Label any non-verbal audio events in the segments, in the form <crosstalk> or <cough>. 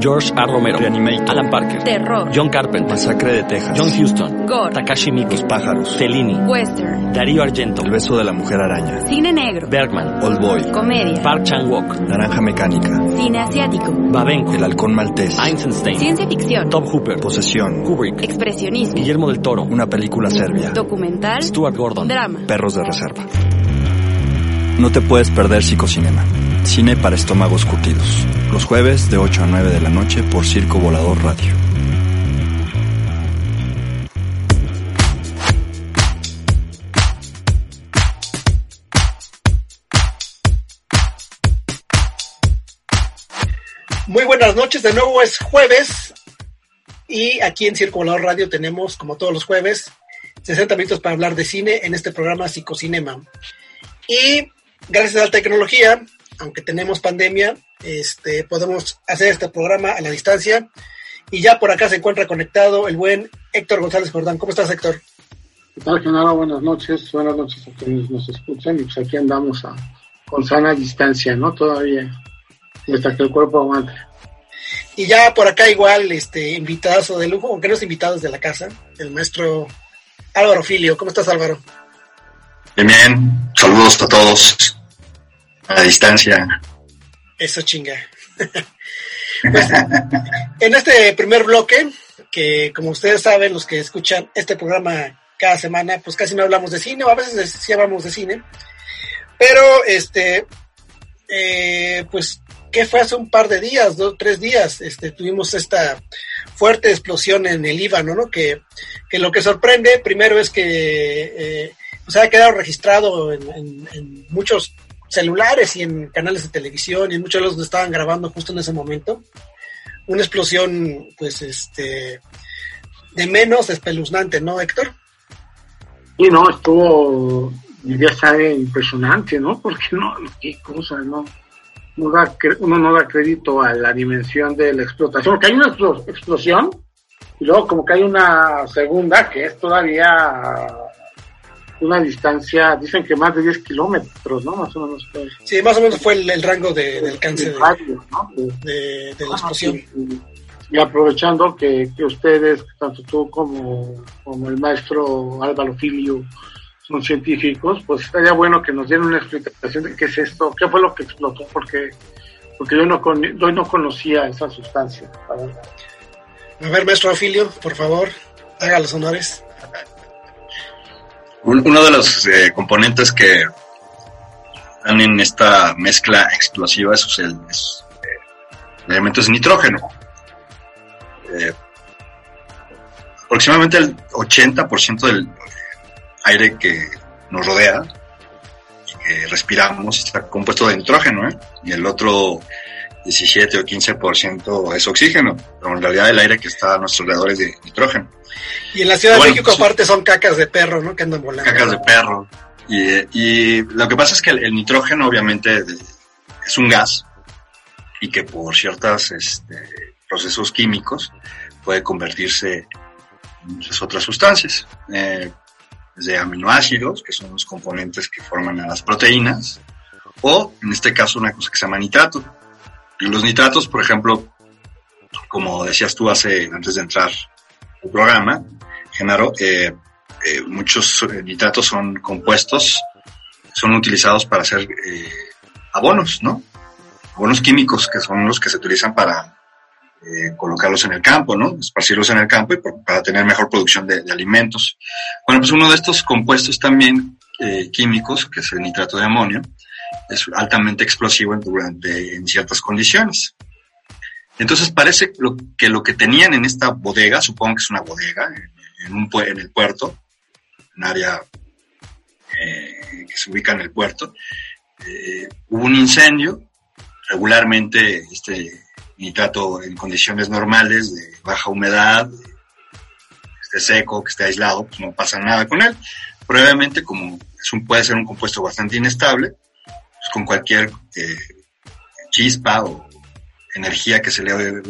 George A. Romero, Reanimator, Alan Parker, Terror. John Carpenter, Masacre de Texas, John Huston, Gore. Takashi Miike, Los pájaros, Fellini, Western. Darío Argento, El beso de la mujer araña, Cine negro. Bergman, Old Boy, Comedia. Park Chan-wook, Naranja Mecánica, Cine asiático. Babenco, El halcón maltés, Eisenstein, Ciencia ficción. Tom Hooper, Posesión, Kubrick, Expresionismo. Guillermo del Toro, una película serbia, Documental. Stuart Gordon, Drama. Perros de reserva. No te puedes perder Psicocinema, cine para estómagos curtidos. Los jueves de 8 a 9 de la noche por Circo Volador Radio. Muy buenas noches, de nuevo es jueves y aquí en Circo Volador Radio tenemos, como todos los jueves, 60 minutos para hablar de cine en este programa Psicocinema. Y gracias a la tecnología, aunque tenemos pandemia, este, podemos hacer este programa a la distancia. Y ya por acá se encuentra conectado el buen Héctor González Jordán. ¿Cómo estás, Héctor? ¿Qué tal, Genaro? Buenas noches. Buenas noches a quienes nos escuchan. Y pues aquí andamos a, con sana distancia, ¿no? Todavía, hasta que el cuerpo aguante. Y ya por acá igual, este, invitazo de lujo, aunque no es invitado desde la casa, el maestro Álvaro Filio. ¿Cómo estás, Álvaro? Bien, bien. Saludos a todos a distancia. Eso chinga. <laughs> Pues, en este primer bloque, que como ustedes saben, los que escuchan este programa cada semana, pues casi no hablamos de cine, o a veces sí hablamos de cine. Pero, este, eh, pues, ¿qué fue hace un par de días, dos, tres días? Este, tuvimos esta fuerte explosión en el Líbano, ¿no? Que, que lo que sorprende primero es que eh, pues ha quedado registrado en, en muchos celulares y en canales de televisión y en muchos de los que estaban grabando justo en ese momento. Una explosión, pues, este, de menos espeluznante, ¿no, Héctor? Y no, estuvo, ya sabe, impresionante, ¿no? Porque no, qué cosa, ¿no? no da, uno no da crédito a la dimensión de la explotación, porque hay una explosión y luego como que hay una segunda que es todavía una distancia, dicen que más de 10 kilómetros, ¿no? Más o menos. Pues. Sí, más o menos fue el, el rango de, del alcance de, radio, ¿no? de, de, de, la explosión. Y, y aprovechando que, que, ustedes, tanto tú como, como el maestro Álvaro Filio, son científicos, pues estaría bueno que nos dieran una explicación de qué es esto, qué fue lo que explotó, porque porque yo no, con, yo no conocía esa sustancia. A ver. a ver, maestro Filio, por favor, haga los honores. Uno de los eh, componentes que están en esta mezcla explosiva es el, es, eh, el elemento nitrógeno. Eh, aproximadamente el 80% del aire que nos rodea y que respiramos está compuesto de nitrógeno, y el otro 17 o 15% es oxígeno, pero en realidad el aire que está a nuestro alrededor es de nitrógeno. Y en la Ciudad bueno, de México, sí. aparte, son cacas de perro, ¿no? Que andan volando. Cacas de perro. Y, y lo que pasa es que el, el nitrógeno, obviamente, de, es un gas y que por ciertos este, procesos químicos puede convertirse en muchas otras sustancias. Eh, desde aminoácidos, que son los componentes que forman a las proteínas, o en este caso una cosa que se llama nitrato. Los nitratos, por ejemplo, como decías tú hace, antes de entrar al programa, Genaro, eh, eh, muchos nitratos son compuestos, son utilizados para hacer eh, abonos, ¿no? Abonos químicos que son los que se utilizan para eh, colocarlos en el campo, ¿no? Esparcirlos en el campo y por, para tener mejor producción de, alimentos. Bueno, pues uno de estos compuestos también eh, químicos, que es el nitrato de amonio, es altamente explosivo durante, en ciertas condiciones. Entonces parece lo, que lo que tenían en esta bodega, supongo que es una bodega, en, en, un, en el puerto, un área eh, que se ubica en el puerto, eh, hubo un incendio, regularmente este nitrato en condiciones normales de baja humedad, que esté seco, que esté aislado, pues no pasa nada con él. Probablemente como es un, puede ser un compuesto bastante inestable, con cualquier eh, chispa o energía que se le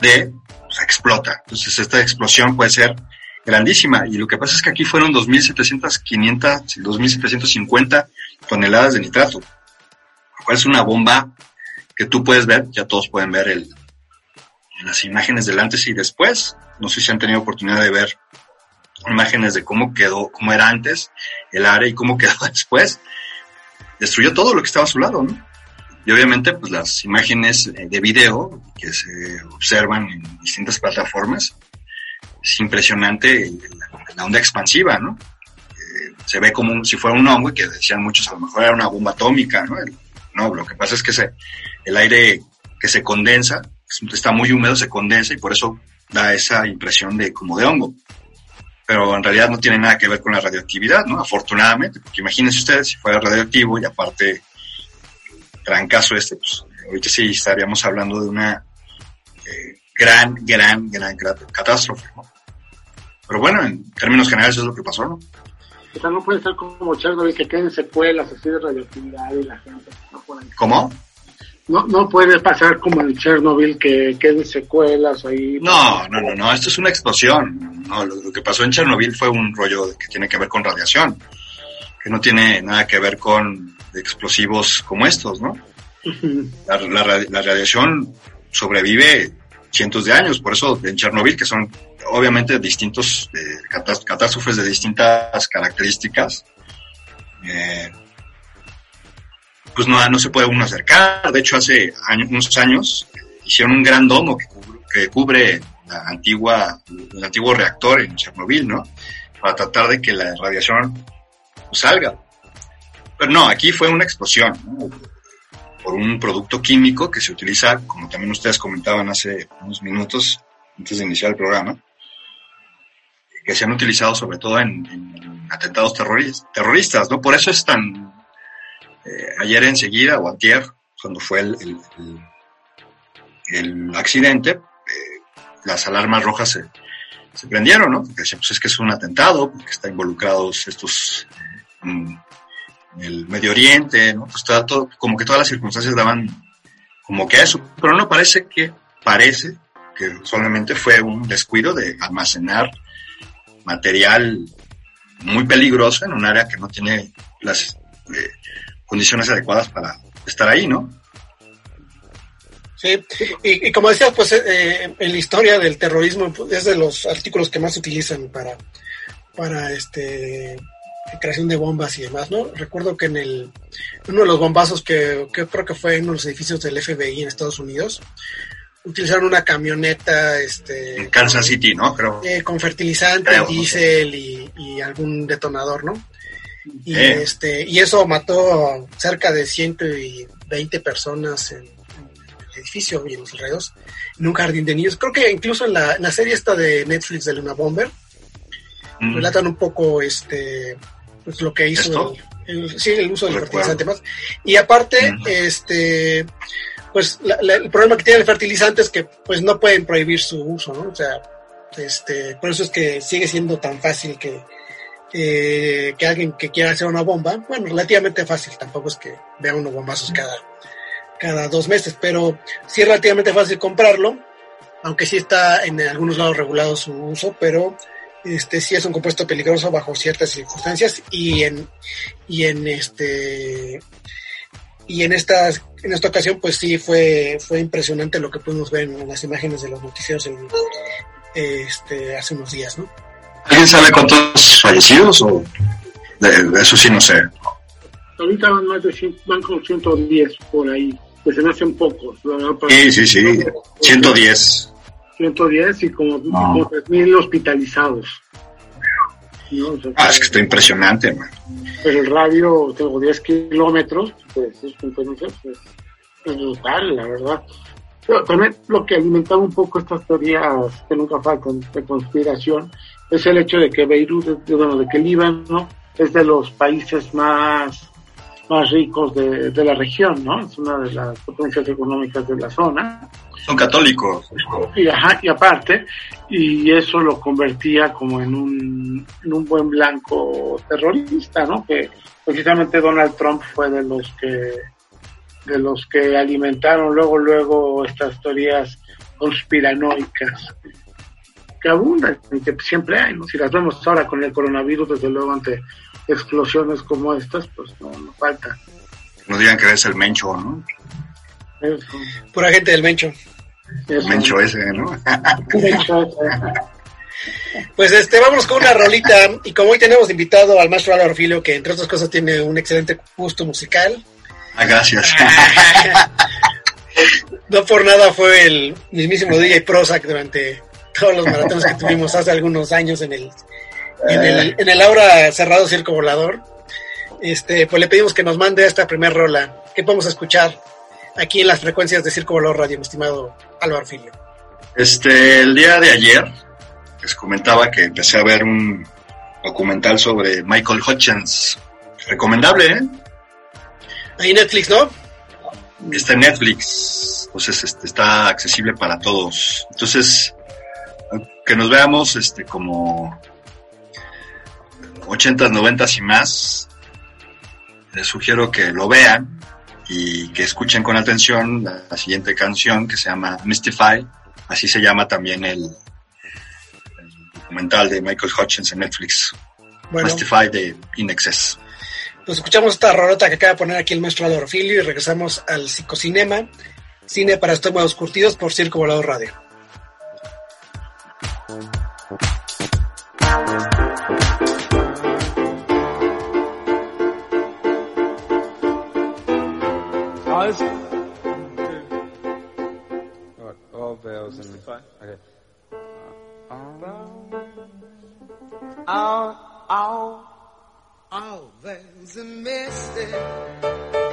dé, pues explota. Entonces esta explosión puede ser grandísima. Y lo que pasa es que aquí fueron 2.700, 500, 2.750 toneladas de nitrato. Lo cual es una bomba que tú puedes ver, ya todos pueden ver el, las imágenes del antes y después. No sé si han tenido oportunidad de ver imágenes de cómo quedó, cómo era antes el área y cómo <laughs> quedó después. Destruyó todo lo que estaba a su lado, ¿no? Y obviamente, pues las imágenes de video que se observan en distintas plataformas, es impresionante la, onda expansiva, ¿no? Eh, se ve como si fuera un hongo que decían muchos, a lo mejor era una bomba atómica, ¿no? no, lo que pasa es que se, el aire que se condensa, está muy húmedo, se condensa y por eso da esa impresión de como de hongo. Pero en realidad no tiene nada que ver con la radioactividad, ¿no? Afortunadamente, porque imagínense ustedes si fuera radioactivo y aparte gran caso este, pues ahorita sí estaríamos hablando de una eh, gran, gran, gran, catástrofe, ¿no? Pero bueno, en términos generales es lo que pasó, ¿no? O sea, no puede ser como Chernobyl que queden secuelas así de radioactividad y la gente no ¿Cómo? No, no puede pasar como en Chernobyl que queden secuelas ahí. No, no, no, no, esto es una explosión. No, lo, que pasó en Chernobyl fue un rollo que tiene que ver con radiación, que no tiene nada que ver con explosivos como estos, ¿no? la, la, radiación sobrevive cientos de años, por eso en Chernobyl, que son obviamente distintos eh, catástrofes de distintas características, eh, pues no, no se puede uno acercar. De hecho, hace unos años hicieron un gran domo que cubre, la antigua, el antiguo reactor en Chernobyl, ¿no? Para tratar de que la radiación salga. Pero no, aquí fue una explosión, por un producto químico que se utiliza, como también ustedes comentaban hace unos minutos antes de iniciar el programa, que se han utilizado sobre todo en, atentados terroristas, ¿no? Por eso es tan... Eh, ayer enseguida, o antier, cuando fue el, el, accidente, eh, las alarmas rojas se, prendieron, ¿no? Porque pues es que es un atentado, porque están involucrados estos eh, el Medio Oriente, ¿no? Pues todo, como que todas las circunstancias daban como que eso, pero no parece que, parece que solamente fue un descuido de almacenar material muy peligroso en un área que no tiene las condiciones adecuadas para estar ahí, ¿no? Sí, y, como decías, pues eh, en la historia del terrorismo pues, es de los artículos que más se utilizan para, para este creación de bombas y demás, ¿no? Recuerdo que en el uno de los bombazos que, creo que fue en uno de los edificios del FBI en Estados Unidos, utilizaron una camioneta, este... En Kansas City, ¿no? Creo. Eh, con fertilizante, diésel y, algún detonador, ¿no? Y, eh. este, y eso mató cerca de 120 personas en, el edificio y en los alrededores, en un jardín de niños. Creo que incluso en la, la serie esta de Netflix de Luna Bomber, mm. relatan un poco este pues lo que hizo el, sí, el uso del fertilizante más. Y aparte, este pues el problema que tiene el fertilizante es que pues no pueden prohibir su uso, ¿no? O sea, este, por eso es que sigue siendo tan fácil que, que alguien que quiera hacer una bomba, bueno, relativamente fácil, tampoco es que vea unos bombazos cada, cada dos meses, pero sí es relativamente fácil comprarlo, aunque sí está en algunos lados regulado su uso, pero este sí es un compuesto peligroso bajo ciertas circunstancias y en y en este y en estas en esta ocasión pues sí fue fue impresionante lo que pudimos ver en las imágenes de los noticieros este hace unos días no alguien sabe cuántos fallecidos o de, eso sí no sé ahorita van más de van con 110 por ahí pues se me hacen pocos sí sí sí 110 110 y como, no. 3.000 hospitalizados. ah, es que está impresionante, man. Pero el radio, tengo 10 kilómetros, pues es, pues, es brutal, la verdad. Pero también lo que alimentaba un poco estas teorías que nunca faltan de conspiración es el hecho de que Beirut, bueno, de que Líbano es de los países más más ricos de, de, la región, ¿no? Es una de las potencias económicas de la zona. Son católicos. Y, ajá, y aparte, y eso lo convertía como en un, en un buen blanco terrorista, ¿no? Que precisamente Donald Trump fue de los que de los que alimentaron luego luego estas teorías conspiranoicas que abundan y que siempre hay, ¿no? Si las vemos ahora con el coronavirus, desde luego ante explosiones como estas, pues no, no falta. No digan que es el Mencho, ¿no? Pura gente del Mencho. Eso. Mencho ese, ¿no? <laughs> Mencho ese. Pues este, vamos con una rolita. Y como hoy tenemos invitado al maestro Álvaro Filio, que entre otras cosas tiene un excelente gusto musical. Ah, gracias. <laughs> No por nada fue el mismísimo <laughs> DJ Prozac durante todos los maratones que tuvimos hace algunos años en el, en el, en el ahora cerrado Circo Volador. Este, pues le pedimos que nos mande esta primer rola. que podemos escuchar aquí en las frecuencias de Circo Volador Radio, mi estimado Álvaro Filio? Este, el día de ayer les comentaba que empecé a ver un documental sobre Michael Hutchins. Recomendable, ¿eh? Ahí Netflix, ¿no? Está en Netflix, entonces este, está accesible para todos. Entonces, que nos veamos este, como 80s, 90s y más, les sugiero que lo vean y que escuchen con atención la, la siguiente canción que se llama Mystify, así se llama también el, el documental de Michael Hutchins en Netflix, Bueno, Mystify de In Excess. pues escuchamos esta rolota que acaba de poner aquí el maestro Álvaro Filio y regresamos al psicocinema, cine para estómagos curtidos por Circo Volador Radio. Oh, this What, all bells and fine. Okay. Oh, oh, oh, there's a mystic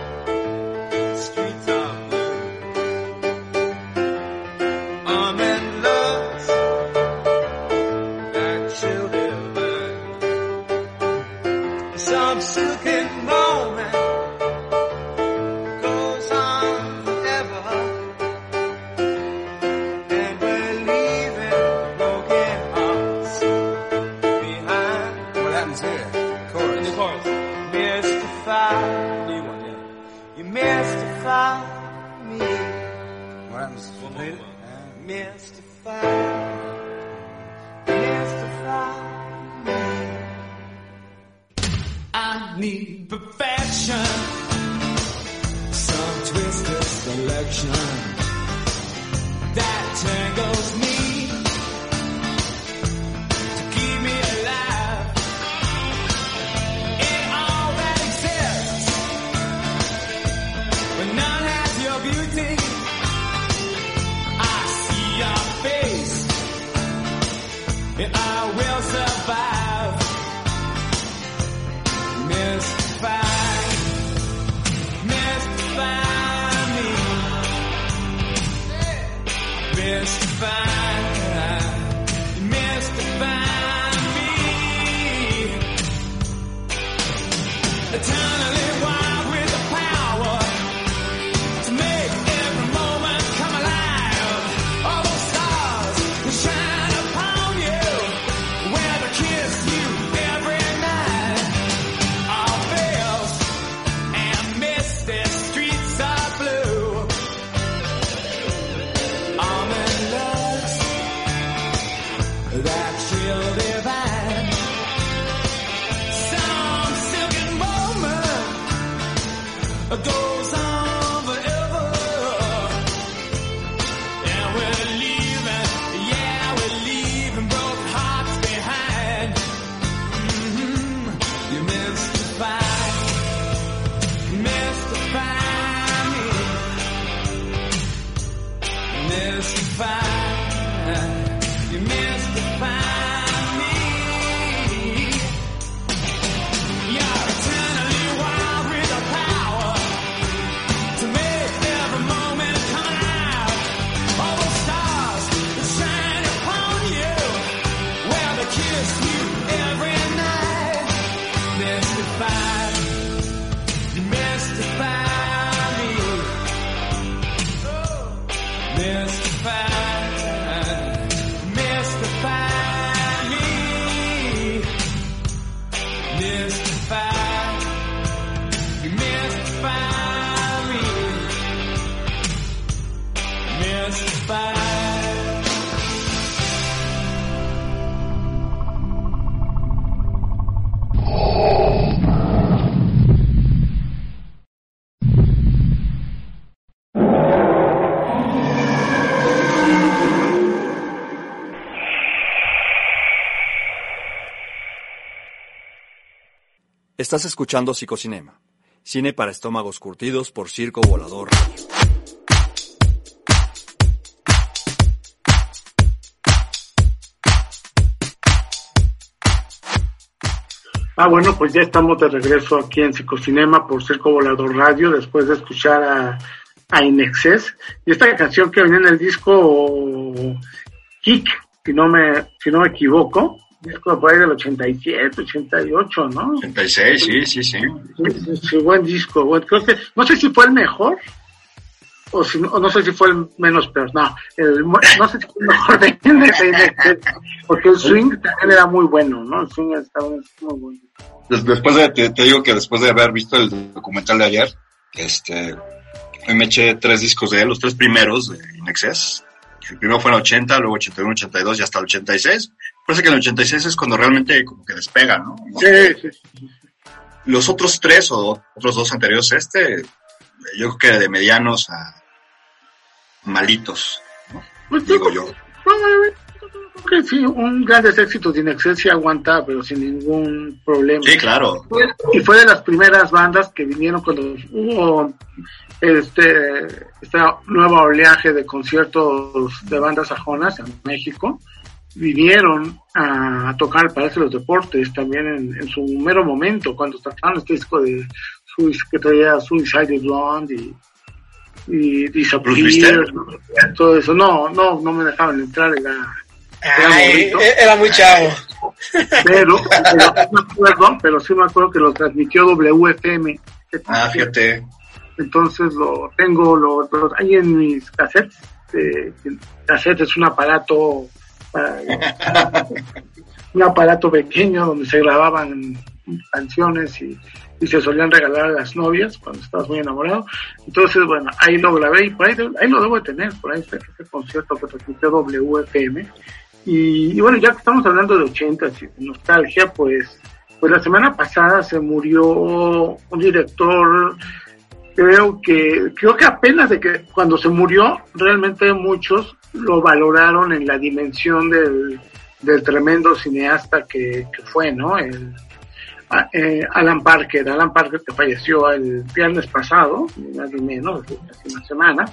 Estás escuchando Psicocinema, cine para estómagos curtidos por Circo Volador. Ah, bueno, pues ya estamos de regreso aquí en Psicocinema por Circo Volador Radio, después de escuchar a, a Inexcess. Y esta canción que venía en el disco Kick, si no me, si no me equivoco, disco por ahí del 87, 88, ¿no? 86, sí, sí, sí. Sí, sí, sí, buen disco. buen- creo que, no sé si fue el mejor, o, si, o no sé si fue el menos peor. No, el, no sé si fue el mejor <laughs> de, de- porque el swing también era muy bueno, ¿no? El swing estaba muy bueno. Des- Después de, te, te digo que después de haber visto el documental de ayer, este, me eché tres discos de él, los tres primeros de Inexcess. El primero fue en el 80, luego 81, 82 y hasta el 86. Parece que en el 86 es cuando realmente como que despega, ¿no? Sí, sí, sí. Los otros tres o otros dos anteriores este, yo creo que de medianos a malitos, ¿no? Pues Digo yo. Que sí, un grandes éxitos de Inexcess sí aguanta, pero sin ningún problema. Sí, claro. Y fue de las primeras bandas que vinieron cuando hubo este esta nueva oleaje de conciertos de bandas sajonas en México. Vinieron a, tocar el Palacio de los Deportes también en, en su mero momento, cuando sacaron este disco de que traía Suicide Blonde y, y Disappear, todo eso. No, no, no me dejaban entrar, era, Ay, e- era muy chavo. pero, <laughs> pero, sí me acuerdo, pero sí me acuerdo que lo transmitió WFM. Ah, fíjate. Entonces lo tengo, lo, lo- ahí en mis cassettes. Eh, cassette es un aparato, para- un aparato pequeño donde se grababan canciones y, se solían regalar a las novias cuando estabas muy enamorado. Entonces, bueno, ahí lo grabé y por ahí, ahí lo debo de tener, por ahí está ese concierto que transmitió WFM. Y, y bueno, ya que estamos hablando de 80 y nostalgia, pues, pues la semana pasada se murió un director creo que creo que apenas de que cuando se murió realmente muchos lo valoraron en la dimensión del, del tremendo cineasta que, que fue no el eh, Alan Parker. Alan Parker que falleció el viernes pasado más ni menos hace una semana.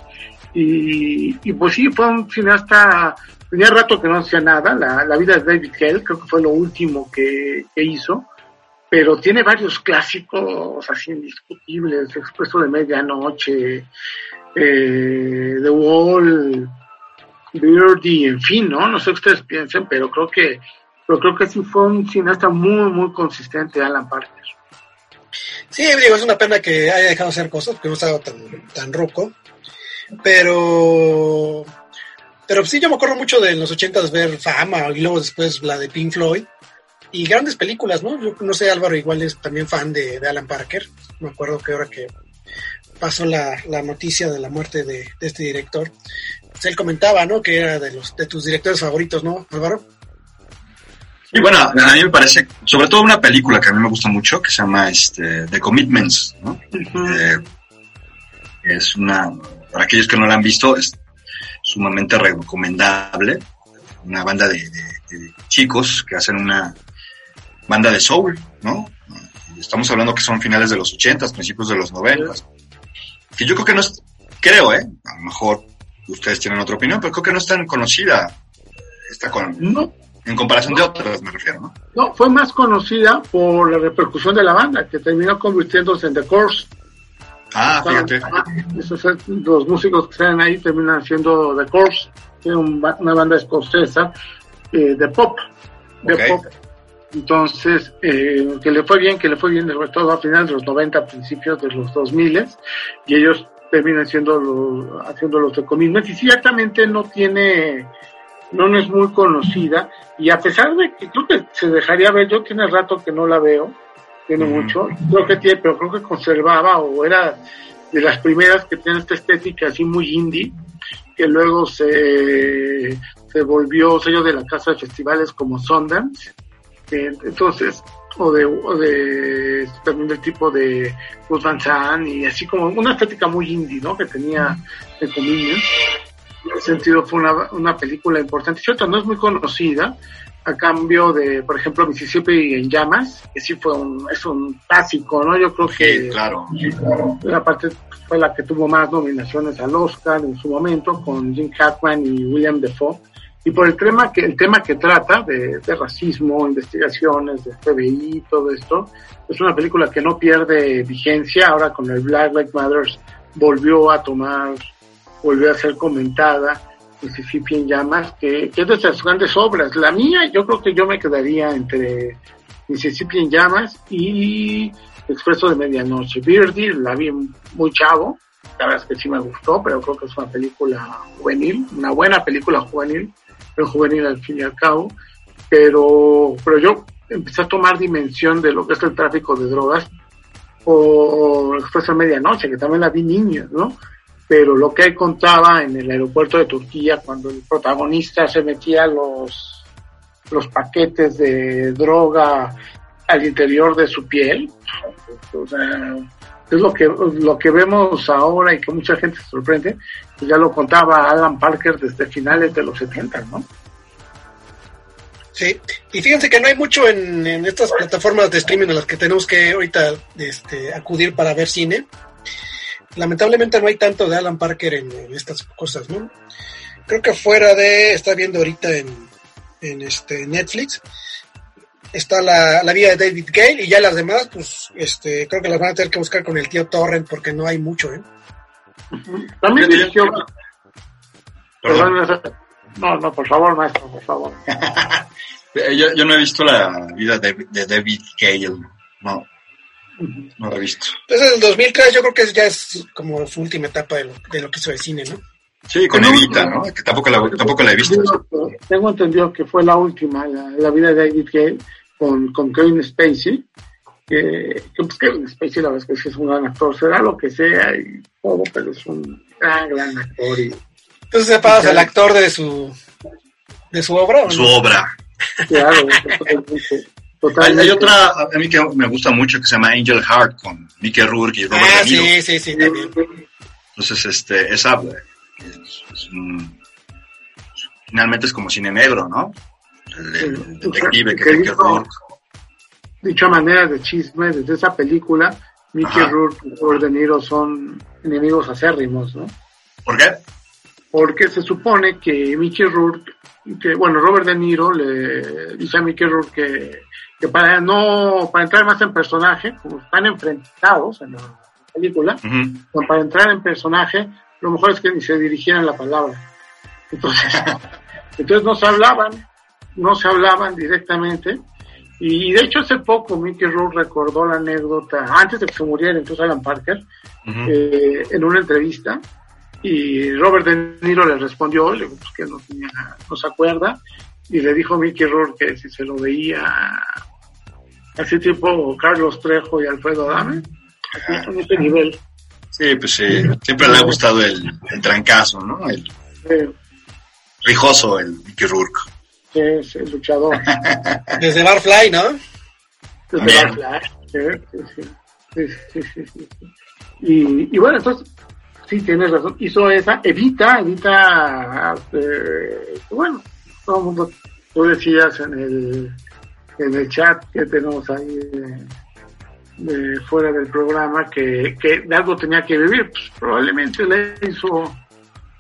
Y, y pues sí fue un cineasta tenía rato que no hacía nada la, la vida de David Hale creo que fue lo último que, que hizo pero tiene varios clásicos así indiscutibles, Expreso de Medianoche, eh, The Wall, Birdie, en fin, ¿no? No sé qué ustedes piensen, pero creo que, pero creo que sí fue un cineasta muy, muy consistente, Alan Parker. Sí, digo, es una pena que haya dejado de hacer cosas, porque no estaba tan, tan roco. Pero, pero sí, yo me acuerdo mucho de los ochentas ver Fama y luego después la de Pink Floyd y grandes películas, ¿no? Yo no sé, Álvaro igual es también fan de, de Alan Parker. Me acuerdo que ahora que pasó la, la noticia de la muerte de, de este director, pues él comentaba, ¿no? Que era de los de tus directores favoritos, ¿no, Álvaro? Y bueno, a mí me parece, sobre todo una película que a mí me gusta mucho, que se llama este, The Commitments, ¿no? Eh, es una, para aquellos que no la han visto, es sumamente recomendable. Una banda de, de- de chicos que hacen una banda de soul, ¿no? Estamos hablando que son finales de los ochentas, principios de los noventas. Que yo creo que no es, creo, ¿eh? A lo mejor ustedes tienen otra opinión, pero creo que no es tan conocida esta con, No, en comparación de otras, me refiero, ¿no? no, fue más conocida por la repercusión de la banda, que terminó convirtiéndose en The Course. Ah, fíjate. Esos, eh, los músicos que salen ahí terminan siendo The Course, que es una banda escocesa eh, de pop. De Ok. pop. Entonces, eh, que le fue bien, que le fue bien, sobre todo a finales de los 90, principios de los 2000, y ellos terminan siendo los, haciendo los de commitments, y ciertamente no tiene, no, no es muy conocida, y a pesar de que creo que se dejaría ver, yo tiene rato que no la veo, tiene mucho, creo que tiene, pero creo que conservaba o era de las primeras que tiene esta estética así muy indie, que luego se, se volvió sello de la casa de festivales como Sundance, eh, entonces, o de, o de también del tipo de Gus Van Sant y así como una estética muy indie, ¿no? Que tenía de Communion. En ese sentido fue una, una película importante. Cierto, no es muy conocida, a cambio de, por ejemplo, Mississippi en llamas, que sí fue un, es un clásico, ¿no? Yo creo que Sí, claro. la parte fue la que tuvo más nominaciones al Oscar en su momento, con Jim Hackman y William Defoe. Y por el tema que, el tema que trata de, racismo, investigaciones, de FBI, todo esto, es una película que no pierde vigencia. Ahora con el Black Lives Matter volvió a tomar, volvió a ser comentada. Mississippi en llamas, que, que es de esas grandes obras. La mía, yo creo que yo me quedaría entre Mississippi en llamas y Expreso de Medianoche. Birdie la vi muy chavo, la verdad es que sí me gustó, pero creo que es una película juvenil, una buena película juvenil, juvenil al fin y al cabo. Pero, pero yo empecé a tomar dimensión de lo que es el tráfico de drogas por Expreso de Medianoche, que también la vi niña, ¿no? Pero lo que él contaba en el aeropuerto de Turquía, cuando el protagonista se metía los, los paquetes de droga al interior de su piel, o sea, es lo que, lo que vemos ahora y que mucha gente se sorprende, ya lo contaba Alan Parker desde finales de los 70, ¿no? Sí, y fíjense que no hay mucho en, en estas plataformas de streaming a las que tenemos que ahorita este, acudir para ver cine. Lamentablemente no hay tanto de Alan Parker en, en estas cosas, ¿no? Creo que fuera de, está viendo ahorita en, en este Netflix, está la, la vida de David Gale y ya las demás, pues este, creo que las van a tener que buscar con el tío Torrent porque no hay mucho, ¿eh? También dirigió, Perdón. perdón, no, no, por favor, maestro, por favor. <laughs> Yo, yo no he visto la vida de, de David Gale. No, no la he visto. Entonces, el 2003 yo creo que ya es como su última etapa de lo, de lo que hizo el cine, ¿no? Sí, con Evita, no. ¿no? Que tampoco la, tampoco la he visto. Tengo, tengo entendido que fue la última, la, la vida de David Gale, con, con Kevin Spacey, que, que, pues Kevin Spacey la verdad es que un gran actor, será lo que sea y todo, pero es un gran, gran actor. Y, Entonces separas al actor de su de su obra, ¿o Su no? obra. claro, totalmente. Hay, totalmente. hay otra a mí que me gusta mucho que se llama Angel Heart con Mickey Rourke y Robert Ah, De Niro. sí, sí, sí, también. Entonces, este, esa es, es un- finalmente es como cine negro, ¿no? El, el- el detective que Que es Mickey hizo- Rourke. Dicho a manera de chisme, desde esa película, Mickey Ajá. Rourke y Robert De Niro son enemigos acérrimos, ¿no? ¿Por qué? porque se supone que Mickey Rourke, que bueno, Robert De Niro le dice a Mickey Rourke que, que para no, para entrar más en personaje, como están enfrentados en la película, pues para entrar en personaje, lo mejor es que ni se dirigieran la palabra. Entonces, <laughs> entonces no se hablaban, no se hablaban directamente. Y de hecho hace poco Mickey Rourke recordó la anécdota, antes de que se muriera entonces Alan Parker, eh, en una entrevista y Robert De Niro le respondió, le dijo pues, que no, tenía, no se acuerda y le dijo a Mickey Rourke que si se lo veía así tipo Carlos Trejo y Alfredo Adame, así en ese nivel. Sí, pues sí, siempre le ha gustado el, el trancazo, ¿no? El rijoso, el Mickey Rourke. Que es el luchador. <laughs> Desde Barfly, ¿no? Desde Bien. ¿eh? Sí, sí, sí, sí, sí, sí, sí. Y, y bueno, entonces, sí, tienes razón. Hizo esa, Evita, Evita, eh, bueno, todo el mundo, tú decías en el, en el chat que tenemos ahí de, de fuera del programa que, que de algo tenía que vivir, pues probablemente le hizo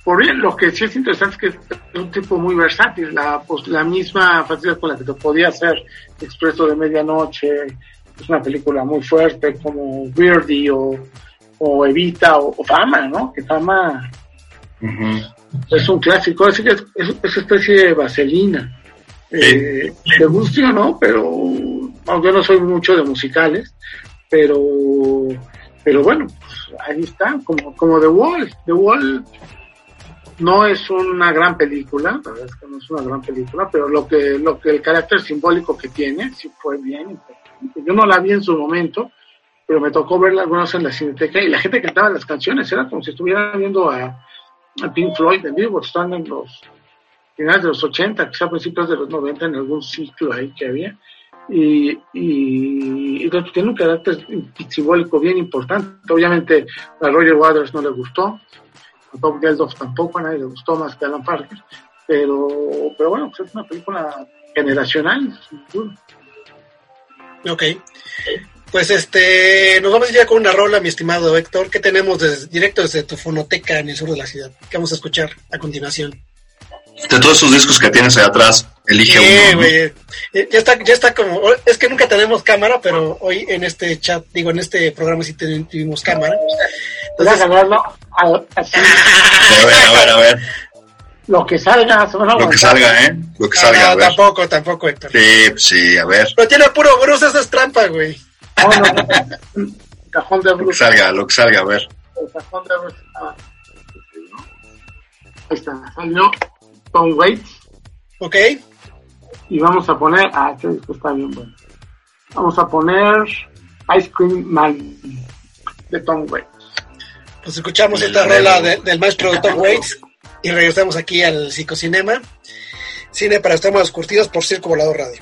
por bien. Lo que sí es interesante es que es un tipo muy versátil, la, pues, la misma facilidad con la que te podía hacer Expreso de Medianoche, es una película muy fuerte como Birdie o, o Evita o, o Fama, ¿no? Que Fama es un clásico, es, es, es, es especie de vaselina. Eh, te guste o no, pero aunque yo no soy mucho de musicales, pero pero bueno, pues, ahí está, como, como The Wall. The Wall no es una gran película, la verdad es que no es una gran película, pero lo que, lo que el carácter simbólico que tiene, sí fue bien. Yo no la vi en su momento, pero me tocó verla algunas en la cineteca y la gente cantaba las canciones, era como si estuviera viendo a, Pink Floyd en vivo, están en los finales de los 80, quizá principios de los 90, en algún ciclo ahí que había. Y, y, y tiene un carácter simbólico bien importante. Obviamente a Roger Waters no le gustó, Top Geldof tampoco, a nadie le gustó más que Alan Parker, pero, pero bueno, pues es una película generacional, sin duda. Ok. Pues este, nos vamos a ya con una rola, mi estimado Héctor, que tenemos desde- directo desde tu fonoteca en el sur de la ciudad. que vamos a escuchar a continuación? De todos esos discos que tienes allá atrás, elige Sí, uno. ¿no? güey. Eh, Ya está, ya está como, es que nunca tenemos cámara, pero hoy en este chat, digo, en este programa sí tuvimos cámara. Voy a ganarlo a- así, A ver, a ver, a ver. lo que salga, se van a Lo que salga, ¿eh? Lo que salga, Ah, a ver. tampoco, tampoco, Héctor. Sí, sí, a ver. Pero tiene puro Bruce, esa es trampa, güey. No, no. Cajón de Lo que Bruce. salga, lo que salga, a ver. El cajón de Bruce. Ah, Ahí está, salió Tom Waits. Ok, Y vamos a poner, ah, este disco está bien bueno. Vamos a poner Ice Cream Man de Tom Waits. pues escuchamos esta rola de- del maestro Tom Waits y regresamos aquí al psicocinema. Cine para estómagos curtidos por Circo Volador Radio.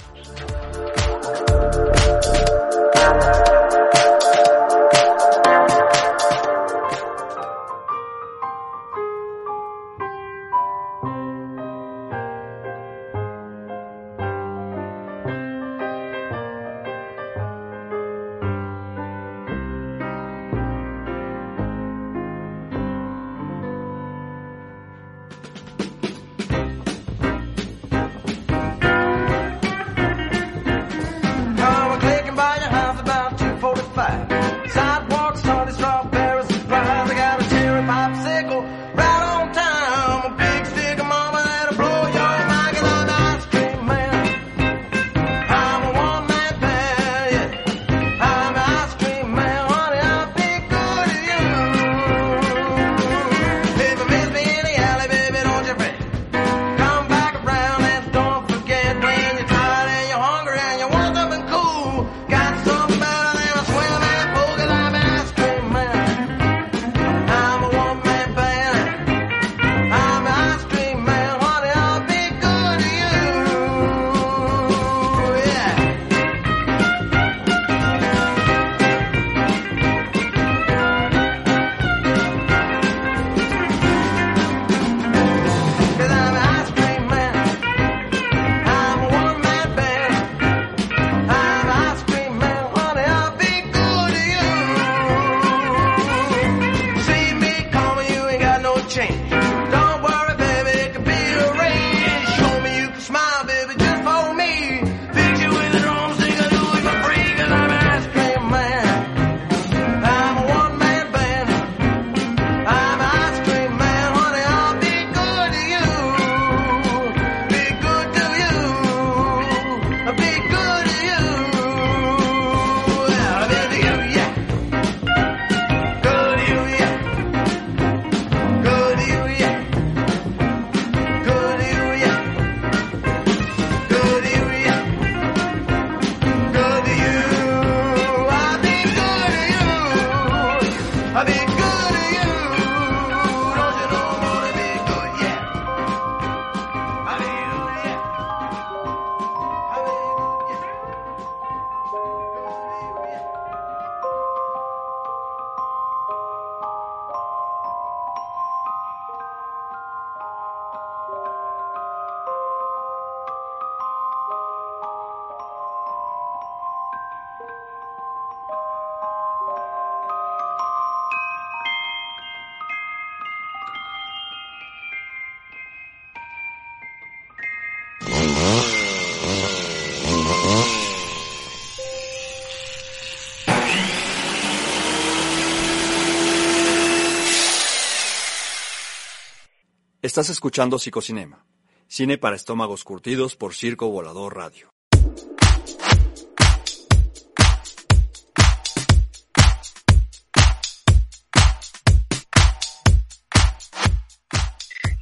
Estás escuchando Psicocinema, cine para estómagos curtidos por Circo Volador Radio.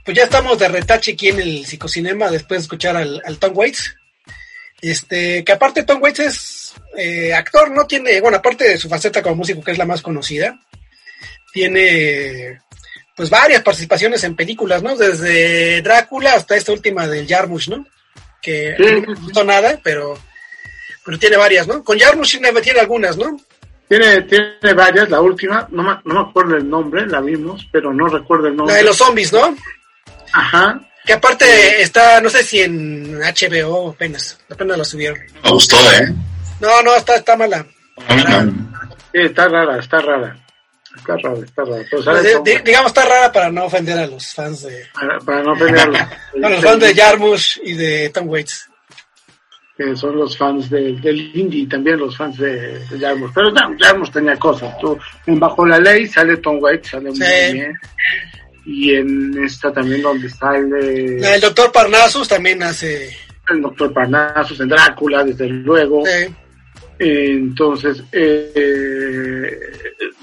Pues ya estamos de retache aquí en el psicocinema después de escuchar al, Tom Waits. Este, que aparte Tom Waits es eh, actor, no tiene, bueno, aparte de su faceta como músico, que es la más conocida, tiene pues varias participaciones en películas, ¿no? Desde Drácula hasta esta última del Jarmusch, ¿no? Que Sí. no me gustó nada, pero, pero tiene varias, ¿no? Con Jarmusch sí tiene algunas, ¿no? Tiene, tiene varias, la última, no me, no me acuerdo el nombre, la vimos, pero no recuerdo el La nombre. de los zombies, ¿no? Ajá. Que aparte está, no sé si en HBO apenas, apenas la subieron. Me gustó, ¿eh? No, no, está, está mala. Está rara, está rara. Está rara, está rara. Pero Pues, digamos, está rara para no ofender a los fans de, para, para no pelearlo. a los <laughs> fans de Jarmusch y de Tom Waits. que son los fans de- del indie, también los fans de, de Jarmusch. Pero Jar- Jarmusch tenía cosas. Tú, en Bajo la Ley sale Tom Waits, sale muy Sí. bien. Y en esta también donde sale La del Doctor Parnassus también hace. el Doctor Parnassus, en Drácula, desde luego. eh, Entonces, eh,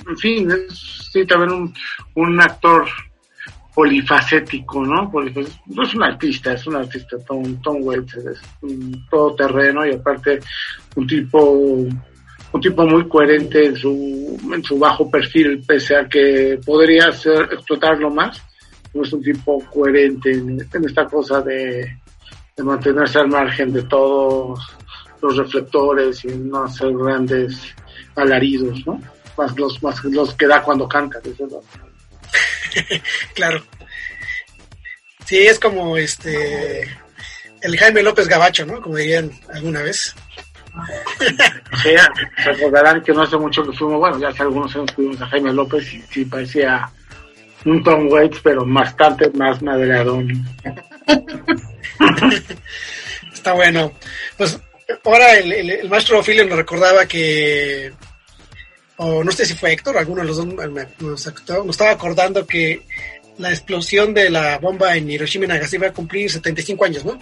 en fin, es sí, también un, un actor polifacético, ¿no? Polifacético. No es un artista, es un artista, Tom, Tom Waits es un todoterreno y aparte un tipo un tipo muy coherente en su, en su bajo perfil, pese a que podría ser, explotarlo más, es un tipo coherente en, en esta cosa de, de mantenerse al margen de todos los reflectores y no hacer grandes alaridos, ¿no? Más los, más los que da cuando canta, desde luego. <laughs> claro. Sí, es como este. El Jaime López Gabacho, ¿no? Como dirían alguna vez. <laughs> Sí, recordarán que no hace mucho que fuimos, bueno, ya hace algunos años fuimos a Jaime López y sí parecía un Tom Waits, pero bastante más madreadón. <laughs> Está bueno. Pues ahora el, el- el maestro Ophelio nos recordaba que, o no sé si fue Héctor, alguno de los dos me- nos, nos estaba acordando que la explosión de la bomba en Hiroshima y Nagasaki va a cumplir 75 años, ¿no?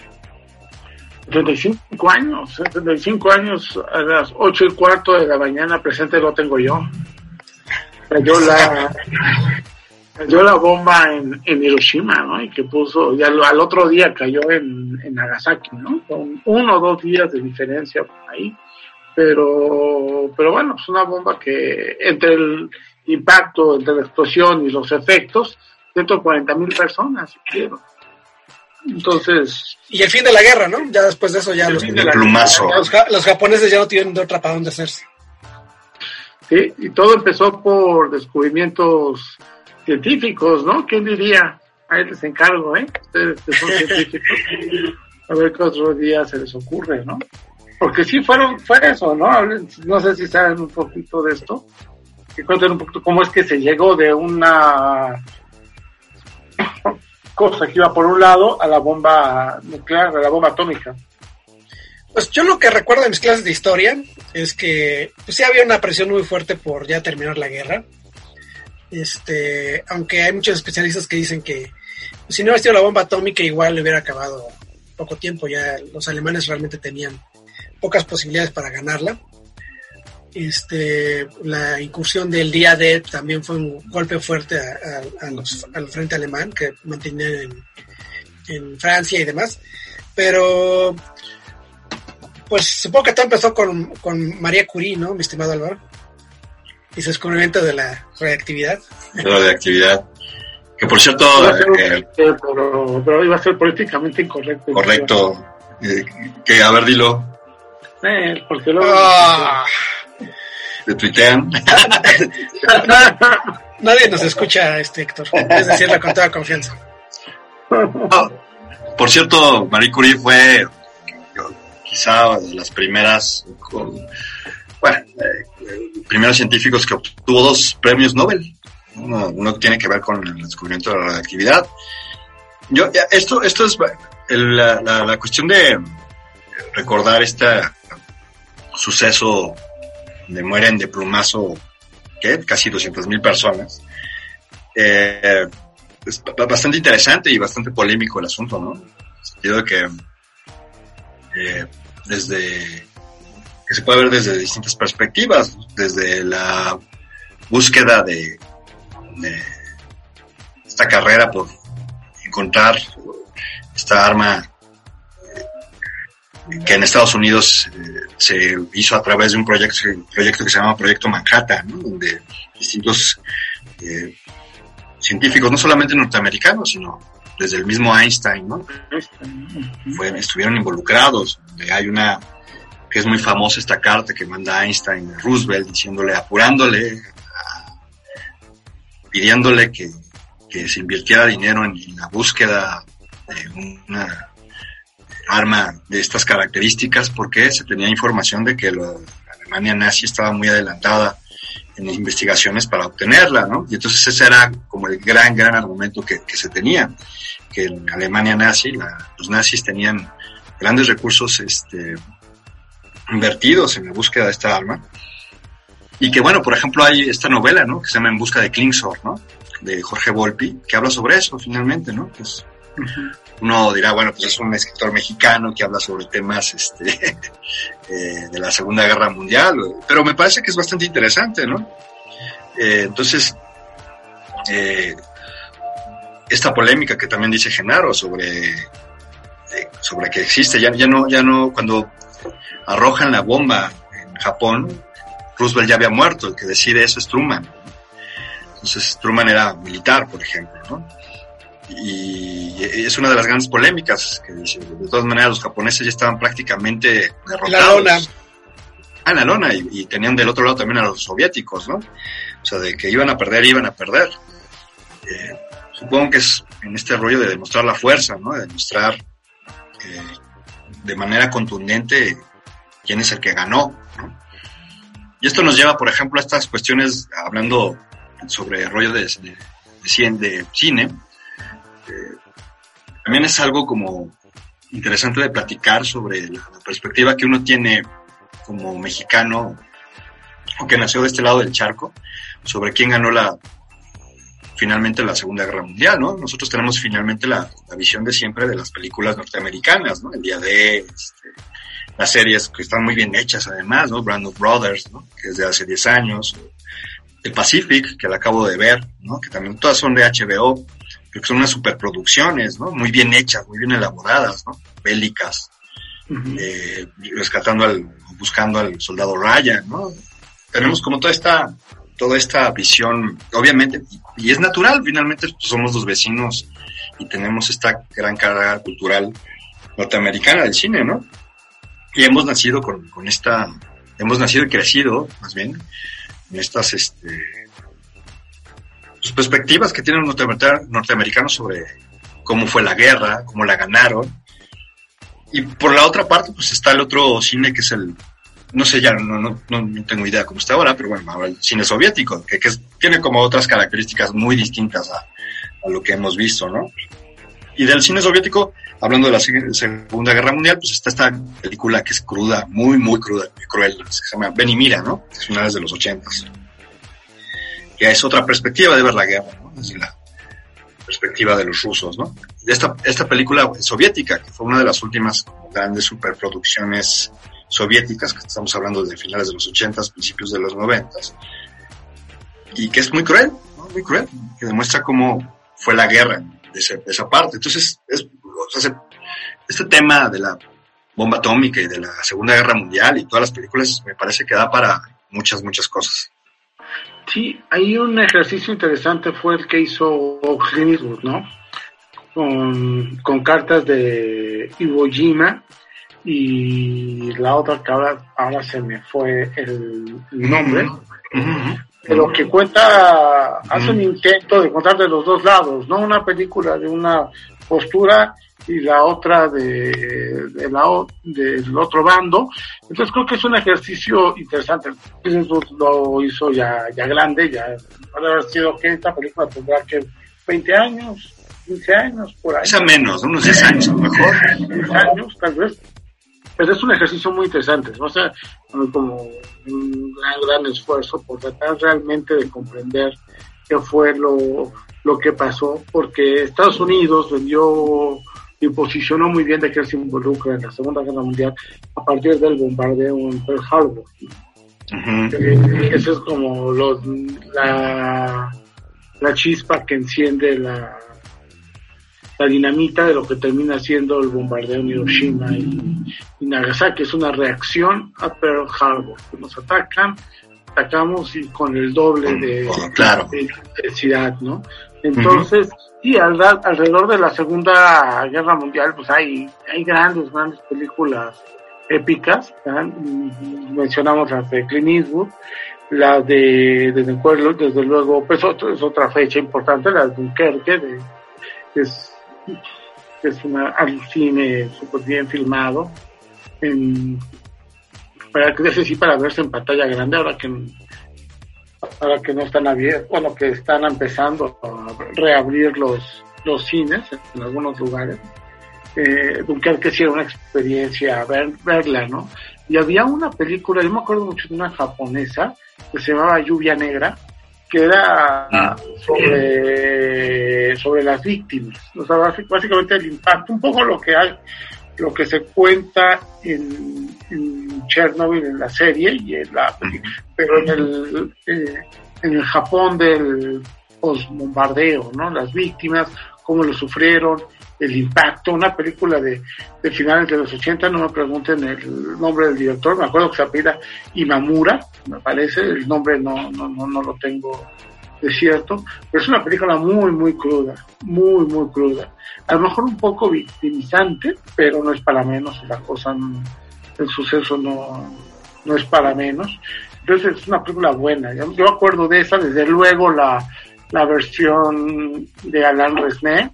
35 años, 75 años a las 8 y cuarto de la mañana presente lo tengo yo. Cayó la, <laughs> cayó la bomba en, en Hiroshima, ¿no? Y que puso, ya lo- al otro día cayó en, en Nagasaki, ¿no? Con uno o dos días de diferencia por ahí. Pero, pero bueno, es una bomba que entre el impacto, entre la explosión y los efectos, 140 mil personas, quiero. Entonces, Y el fin de la guerra, ¿no? Ya después de eso ya los, El plumazo. los, ja- los japoneses ya no tienen de otra para dónde hacerse. Sí, y todo empezó por descubrimientos científicos, ¿no? ¿Quién diría? Ahí les encargo, ¿eh? Ustedes que son científicos. A ver qué otro día se les ocurre, ¿no? Porque sí fueron, fue eso, ¿no? No sé si saben un poquito de esto. Que cuenten un poquito cómo es que se llegó de una cosa que iba por un lado a la bomba nuclear, a la bomba atómica. Pues yo lo que recuerdo de mis clases de historia es que pues sí había una presión muy fuerte por ya terminar la guerra. Este, aunque hay muchos especialistas que dicen que si no hubiera sido la bomba atómica igual le hubiera acabado poco tiempo, ya los alemanes realmente tenían pocas posibilidades para ganarla. Este, la incursión del día D también fue un golpe fuerte a- al frente alemán que mantenían en, en Francia y demás. Pero pues supongo que todo empezó con, con María Curie, ¿no, mi estimado Álvaro? Y su descubrimiento de la reactividad. de la actividad. Que por cierto, eh, pero, pero iba a ser políticamente incorrecto. correcto, eh, que a ver, dilo, Eh, porque luego... Te tuitean. <laughs> nadie nos escucha, este Héctor. Es decirlo con toda confianza. Ah, por cierto, Marie Curie fue quizá de las primeras, con- bueno, eh, primeros científicos que obtuvo dos premios Nobel. Uno, uno tiene que ver con el descubrimiento de la radioactividad. Yo, esto, esto es la, la- la cuestión de recordar este suceso donde mueren de plumazo ¿qué? casi 200 mil personas. Eh, es ba- bastante interesante y bastante polémico el asunto, ¿no? En el sentido de que eh, desde que se puede ver desde distintas perspectivas, desde la búsqueda de, de esta carrera por encontrar esta arma eh, que en Estados Unidos eh, se hizo a través de un proyecto, proyecto que se llama Proyecto Manhattan, ¿no? donde distintos eh, científicos, no solamente norteamericanos, sino desde el mismo Einstein, ¿no? Fue- estuvieron involucrados, donde hay una que es muy famosa esta carta que manda Einstein a Roosevelt diciéndole, apurándole, pidiéndole que, que se invirtiera dinero en, en la búsqueda de una arma de estas características porque se tenía información de que la Alemania nazi estaba muy adelantada en investigaciones para obtenerla, ¿no? Y entonces ese era como el gran, gran argumento que, que se tenía, que en Alemania nazi, la- los nazis tenían grandes recursos este, invertidos en la búsqueda de esta arma. Y que bueno, por ejemplo, hay esta novela, ¿no? Que se llama En busca de Klingsor, ¿no? De Jorge Volpi, que habla sobre eso finalmente, ¿no? Pues, uno dirá, bueno, pues es un escritor mexicano que habla sobre temas este, <laughs> eh, de la Segunda Guerra Mundial, pero me parece que es bastante interesante, ¿no? Eh, entonces, eh, esta polémica que también dice Genaro sobre, sobre que existe, ya, ya no, ya no, cuando arrojan la bomba en Japón, Roosevelt ya había muerto, el que decide eso es Truman. Entonces, Truman era militar, por ejemplo, ¿no? y es una de las grandes polémicas que dice, de todas maneras los japoneses ya estaban prácticamente derrotados. La lona. Ah, la lona, y, y tenían del otro lado también a los soviéticos, ¿no? O sea, de que iban a perder, iban a perder. Eh, supongo que es en este rollo de demostrar la fuerza, ¿no? De demostrar eh, de manera contundente quién es el que ganó. Y esto nos lleva, por ejemplo, a estas cuestiones, hablando sobre rollo de, de, de cine, también es algo como interesante de platicar sobre la, la perspectiva que uno tiene como mexicano o que nació de este lado del charco sobre quién ganó la finalmente la Segunda Guerra Mundial, ¿no? Nosotros tenemos finalmente la, la visión de siempre de las películas norteamericanas, ¿no? El día de este, las series que están muy bien hechas además, ¿no? Brand Brothers, ¿no? Que es de hace 10 años, el Pacific, que la acabo de ver, ¿no? Que también todas son de HBO, pero que son unas superproducciones, ¿no? Muy bien hechas, muy bien elaboradas, ¿no? Bélicas, eh, rescatando al, buscando al soldado Ryan, ¿no? Tenemos como toda esta, toda esta visión, obviamente, y, y es natural, finalmente pues, somos los vecinos y tenemos esta gran carga cultural norteamericana del cine, ¿no? Y hemos nacido con, con esta, hemos nacido y crecido, más bien, en estas, este, pues, perspectivas que tienen los norteamer- norteamericanos sobre cómo fue la guerra, cómo la ganaron, y por la otra parte, pues está el otro cine que es el, no sé, ya no, no, no, no tengo idea cómo está ahora, pero bueno, ahora el cine soviético, que, que es- tiene como otras características muy distintas a, a lo que hemos visto, ¿no? Y del cine soviético, hablando de la se- Segunda Guerra Mundial, pues está esta película que es cruda, muy, muy cruda, cruel, se llama Ben y Mira, ¿no? Es una de los ochentas. Que es otra perspectiva de ver la guerra, ¿no? Desde la perspectiva de los rusos, ¿no? Esta, esta película soviética, que fue una de las últimas grandes superproducciones soviéticas, que estamos hablando de finales de los ochentas, principios de los noventas, y que es muy cruel, ¿no? muy cruel, que demuestra cómo fue la guerra de, esa parte. Entonces, es, o sea, se- este tema de la bomba atómica y de la Segunda Guerra Mundial y todas las películas me parece que da para muchas, muchas cosas. Sí, hay un ejercicio interesante fue el que hizo Clint Eastwood, ¿no? Con, con cartas de Iwo Jima y la otra que ahora, ahora se me fue el, el nombre, pero que cuenta, hace un intento de contar de los dos lados, ¿no? Una película de una postura y la otra de, de la, del otro bando. Entonces creo que es un ejercicio interesante. Eastwood lo hizo ya, ya grande, ya puede haber sido que esta película tendrá que 20 años, 15 años, por ahí. A menos, unos 10 años a lo mejor. 10 años, tal vez. Pero es un ejercicio muy interesante, ¿no? o sea, como un gran, gran esfuerzo por tratar realmente de comprender qué fue lo, lo que pasó, porque Estados Unidos vendió y posicionó muy bien de que él se involucra en la Segunda Guerra Mundial a partir del bombardeo en Pearl Harbor. Eh, Eso es como los, la, la chispa que enciende la, la dinamita de lo que termina siendo el bombardeo en Hiroshima y, y Nagasaki. Es una reacción a Pearl Harbor. Nos atacan, atacamos y con el doble de, claro. de intensidad, ¿no? Entonces, sí, al- alrededor de la Segunda Guerra Mundial, pues hay, hay grandes, grandes películas épicas. ¿verdad? Mm, Mencionamos las de Clint Eastwood, la de, desde, desde luego, pues otro- es otra fecha importante, la de Dunkerque, de, es, es una, al cine súper bien filmado. En, para que sí para verse en pantalla grande ahora que ahora que no están abiertos, bueno que están empezando a reabrir los los cines en algunos lugares eh, Dunkerque sí era una experiencia ver, verla, ¿no? Y había una película, yo me acuerdo mucho de una japonesa que se llamaba Lluvia Negra, que era Ah. sobre, sobre las víctimas. O sea, básicamente el impacto, un poco lo que hay, lo que se cuenta en, en Chernobyl en la serie y en la película, pero en el, eh, en el Japón del posbombardeo, ¿no? Las víctimas, cómo lo sufrieron, el impacto, una película de, de finales de los 80, no me pregunten el nombre del director, me acuerdo que se apellida Imamura, me parece, el nombre no, no, no, no lo tengo de cierto, pero es una película muy, muy cruda, muy, muy cruda. A lo mejor un poco victimizante, pero no es para menos, la cosa, el suceso no, no es para menos. Entonces es una película buena. Yo, yo acuerdo de esa, desde luego la, la versión de Alan Resnais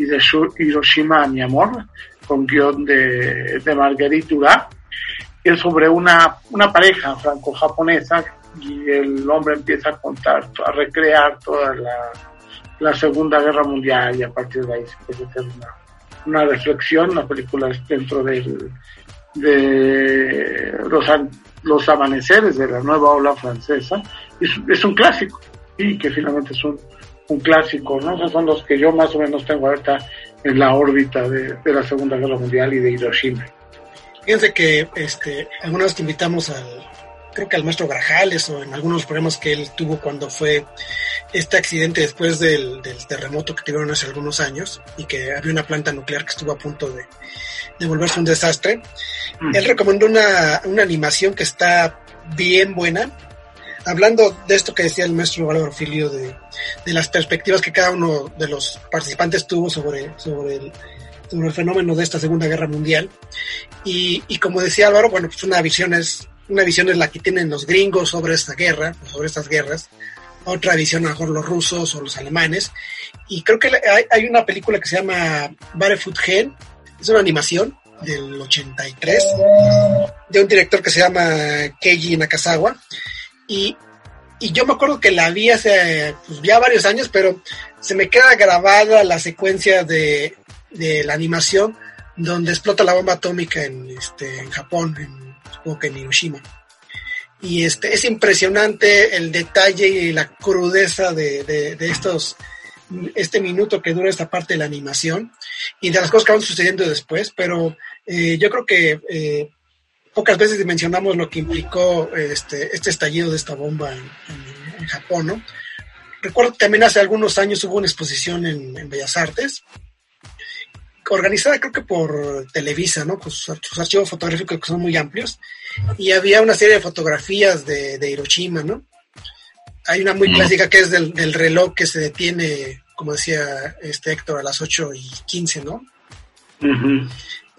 y de Hiroshima, mi amor, con guion de, de Marguerite Duras, que es sobre una, una pareja franco-japonesa y el hombre empieza a contar, a recrear toda la, la Segunda Guerra Mundial y a partir de ahí se puede hacer una, una reflexión, una película dentro del, de los, los amaneceres de la nueva ola francesa. Es, es un clásico y que finalmente es un, un clásico, ¿no? Esos son los que yo más o menos tengo ahorita en la órbita de, de la Segunda Guerra Mundial y de Hiroshima. Fíjense que este, alguna vez que invitamos al, creo que al maestro Grajales o en algunos programas que él tuvo cuando fue este accidente después del, del terremoto que tuvieron hace algunos años y que había una planta nuclear que estuvo a punto de, de volverse un desastre. Mm. Él recomendó una, una animación que está bien buena. Hablando de esto que decía el maestro Álvaro Filio, de, de las perspectivas que cada uno de los participantes tuvo sobre, sobre, el, sobre el fenómeno de esta Segunda Guerra Mundial. Y, y como decía Álvaro, bueno, pues una visión es, una visión es la que tienen los gringos sobre esta guerra, sobre estas guerras. Otra visión a lo mejor los rusos o los alemanes. Y creo que hay, hay una película que se llama Barefoot Gen, es una animación del 83, de un director que se llama Keiji Nakazawa. Y, y yo me acuerdo que la vi hace pues, ya varios años, pero se me queda grabada la secuencia de, de la animación donde explota la bomba atómica en, este, en Japón, en, supongo que en Hiroshima. Y este, es impresionante el detalle y la crudeza de, de, de estos, este minuto que dura esta parte de la animación y de las cosas que van sucediendo después, pero eh, yo creo que eh, pocas veces mencionamos lo que implicó este, este estallido de esta bomba en, en, en Japón, ¿no? Recuerdo que también hace algunos años hubo una exposición en, en Bellas Artes, organizada creo que por Televisa, ¿no? Con sus, archivos fotográficos que son muy amplios, y había una serie de fotografías de, de Hiroshima, ¿no? Hay una muy mm. clásica que es del, del, reloj que se detiene, como decía este Héctor, a las 8 y 15, ¿no? Uh -huh.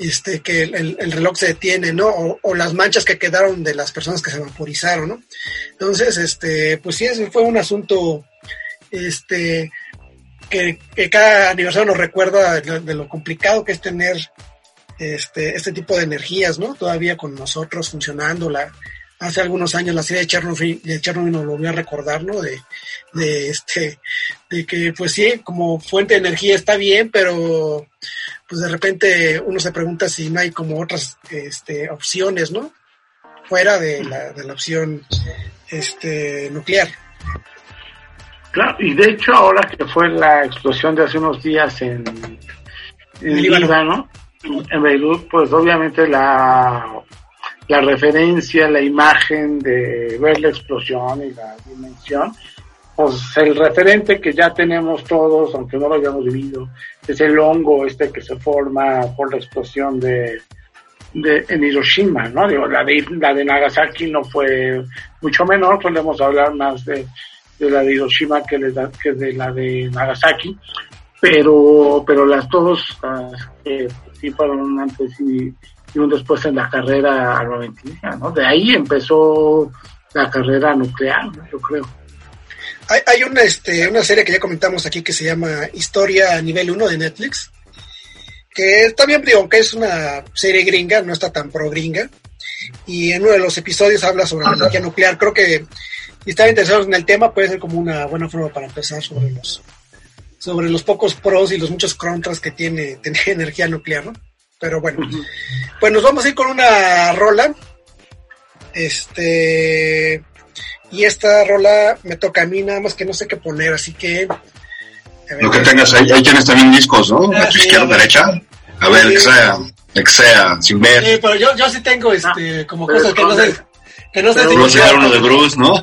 Este, que el, el, reloj se detiene, ¿no? O, las manchas que quedaron de las personas que se vaporizaron, ¿no? Entonces, este, pues sí, ese fue un asunto, este, que, que, cada aniversario nos recuerda de, de, lo complicado que es tener este, este tipo de energías, ¿no? Todavía con nosotros funcionando. La, hace algunos años la serie de Chernobyl, de Chernobyl nos volvió a recordar, ¿no? De, de, este, de que, pues sí, como fuente de energía está bien, pero pues de repente uno se pregunta si no hay como otras este, opciones, ¿no? Fuera de la, de la opción este, nuclear. Claro, y de hecho ahora que fue la explosión de hace unos días en, en Líbano. Líbano, en Beirut, pues obviamente la, la referencia, la imagen de ver la explosión y la dimensión, pues el referente que ya tenemos todos, aunque no lo hayamos vivido, es el hongo este que se forma por la explosión de, de en Hiroshima, ¿no? La de, la de Nagasaki no fue mucho menor, podemos hablar más de de la de Hiroshima que, da, que de la de Nagasaki, pero, pero las dos uh, eh, sí fueron antes y, y un después en la carrera armamentista, ¿no? De ahí empezó la carrera nuclear, ¿no? yo creo. Hay, hay una, este, una serie que ya comentamos aquí que se llama Historia a nivel 1 de Netflix, que bien, digo, aunque es una serie gringa, no está tan pro gringa, y en uno de los episodios habla sobre la energía nuclear. Creo que si están interesados en el tema puede ser como una buena forma para empezar sobre los sobre los pocos pros y los muchos contras que tiene tener <laughs> energía nuclear, ¿no? Pero bueno, pues nos vamos a ir con una rola. Este y esta rola me toca a mí nada más que no sé qué poner, así que a ver, Lo que tengas ahí, ahí tienes también discos, ¿no? A tu Sí. izquierda, derecha. A ver, Sí. que sea, que sea, sin ver. Sí, pero yo, yo sí tengo este como cosas que no sé que no sé si a uno de Bruce, ¿no? <laughs>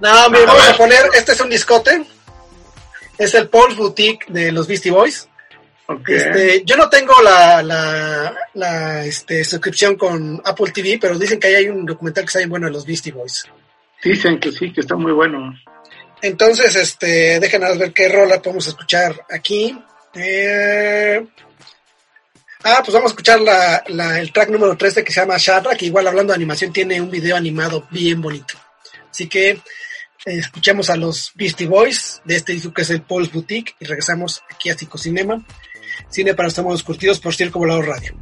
No, mire, A vamos a ver. poner, este es un discote. Es el Paul's Boutique de los Beastie Boys. Ok. Este, yo no tengo la, la, la este, suscripción con Apple TV, pero dicen que ahí hay un documental que está bien bueno de los Beastie Boys. Dicen que sí, que está muy bueno. Entonces, este, déjenos ver qué rola podemos escuchar aquí. Eh, Ah, pues vamos a escuchar la, la- el track número 13 que se llama Shadra, que igual hablando de animación tiene un video animado bien bonito. Así que eh, escuchemos a los Beastie Boys de este disco que es el Paul's Boutique y regresamos aquí a Psicocinema, cine para estómagos curtidos por Circo Volador Radio.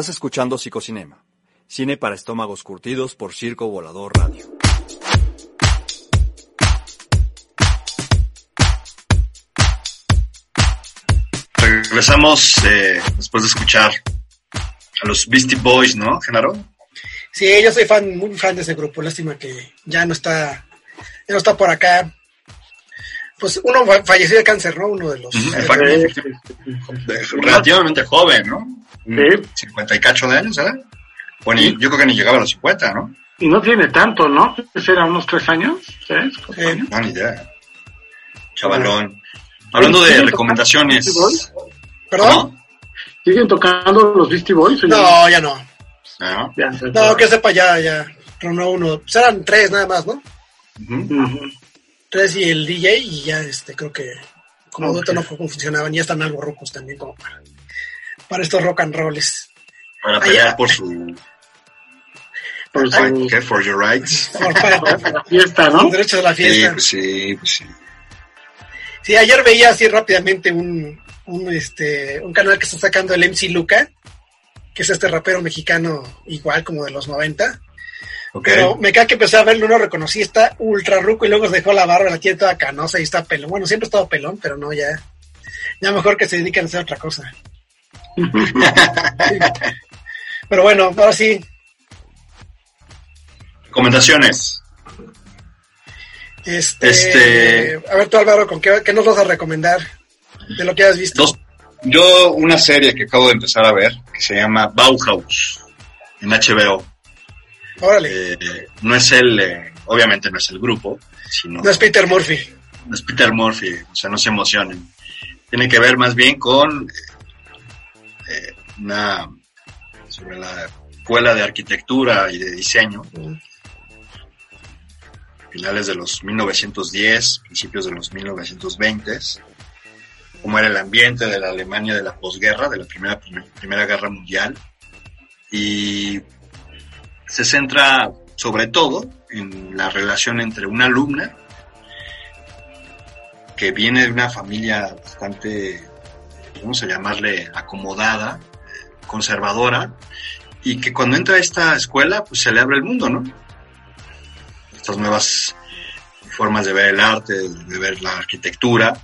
Estás escuchando Psicocinema, cine para estómagos curtidos por Circo Volador Radio. Regresamos eh, después de escuchar a los Beastie Boys, ¿no, Genaro? Sí, yo soy fan, muy fan de ese grupo. Lástima que ya no está, ya no está por acá. Pues uno fa- falleció de cáncer, ¿no? Uno de los. Sí, De- relativamente joven, ¿no? Sí. 50 y cacho de años, ¿eh? Bueno, yo creo que ni llegaba a los 50, ¿no? Y no tiene tanto, ¿no? ¿Ese era unos tres años? ¿Tres? ¿Cuatro Sí. años? No, ni idea. Chavalón. Hablando de ¿Siguen tocando recomendaciones. ¿Perdón? ¿Siguen tocando los Beastie Boys? ya No, ya no. ¿No? Ya se No, que sepa ya, ya. Tronó uno. Pues eran tres nada más, ¿no? Ujú. Ujú. Tres y el DJ y ya, este, creo que como Ok. dueto no funcionaban. Ya están algo rocos también como para, para estos rock and rolls. Para pelear por su. Por su ¿Qué? For your rights. Por- para- <laughs> para fiesta, ¿no? los derechos de la Sí, fiesta. pues sí, pues sí. Sí, ayer veía así rápidamente un, un, este, un canal que está sacando el MC Luca, que es este rapero mexicano igual como de los 90. Pero me cae que empecé a verlo, no lo reconocí, está ultra ruco y luego se dejó la barba, la tiene toda canosa y está pelón. Bueno, siempre ha estado pelón, pero no, ya. Ya mejor que se dediquen a hacer otra cosa. Sí. <laughs> Pero bueno, ahora sí, Recomendaciones. este, Este- a ver tú Álvaro, ¿con qué, qué nos vas a recomendar de lo que has visto? Dos. Yo, una serie que acabo de empezar a ver, que se llama Bauhaus, en HBO. Órale, Eh, no es el, eh, obviamente no es el grupo, sino no es Peter Murphy. no es Peter Murphy, o sea, no se emocionen. Tiene que ver más bien con eh, eh, una sobre la escuela de arquitectura y de diseño, finales de los 1910, principios de los 1920, cómo era el ambiente de la Alemania de la posguerra, de la primera, primera guerra mundial, y se centra sobre todo en la relación entre una alumna que viene de una familia bastante, vamos a llamarle acomodada, conservadora, y que cuando entra a esta escuela, pues se le abre el mundo, ¿no? Estas nuevas formas de ver el arte, de ver la arquitectura,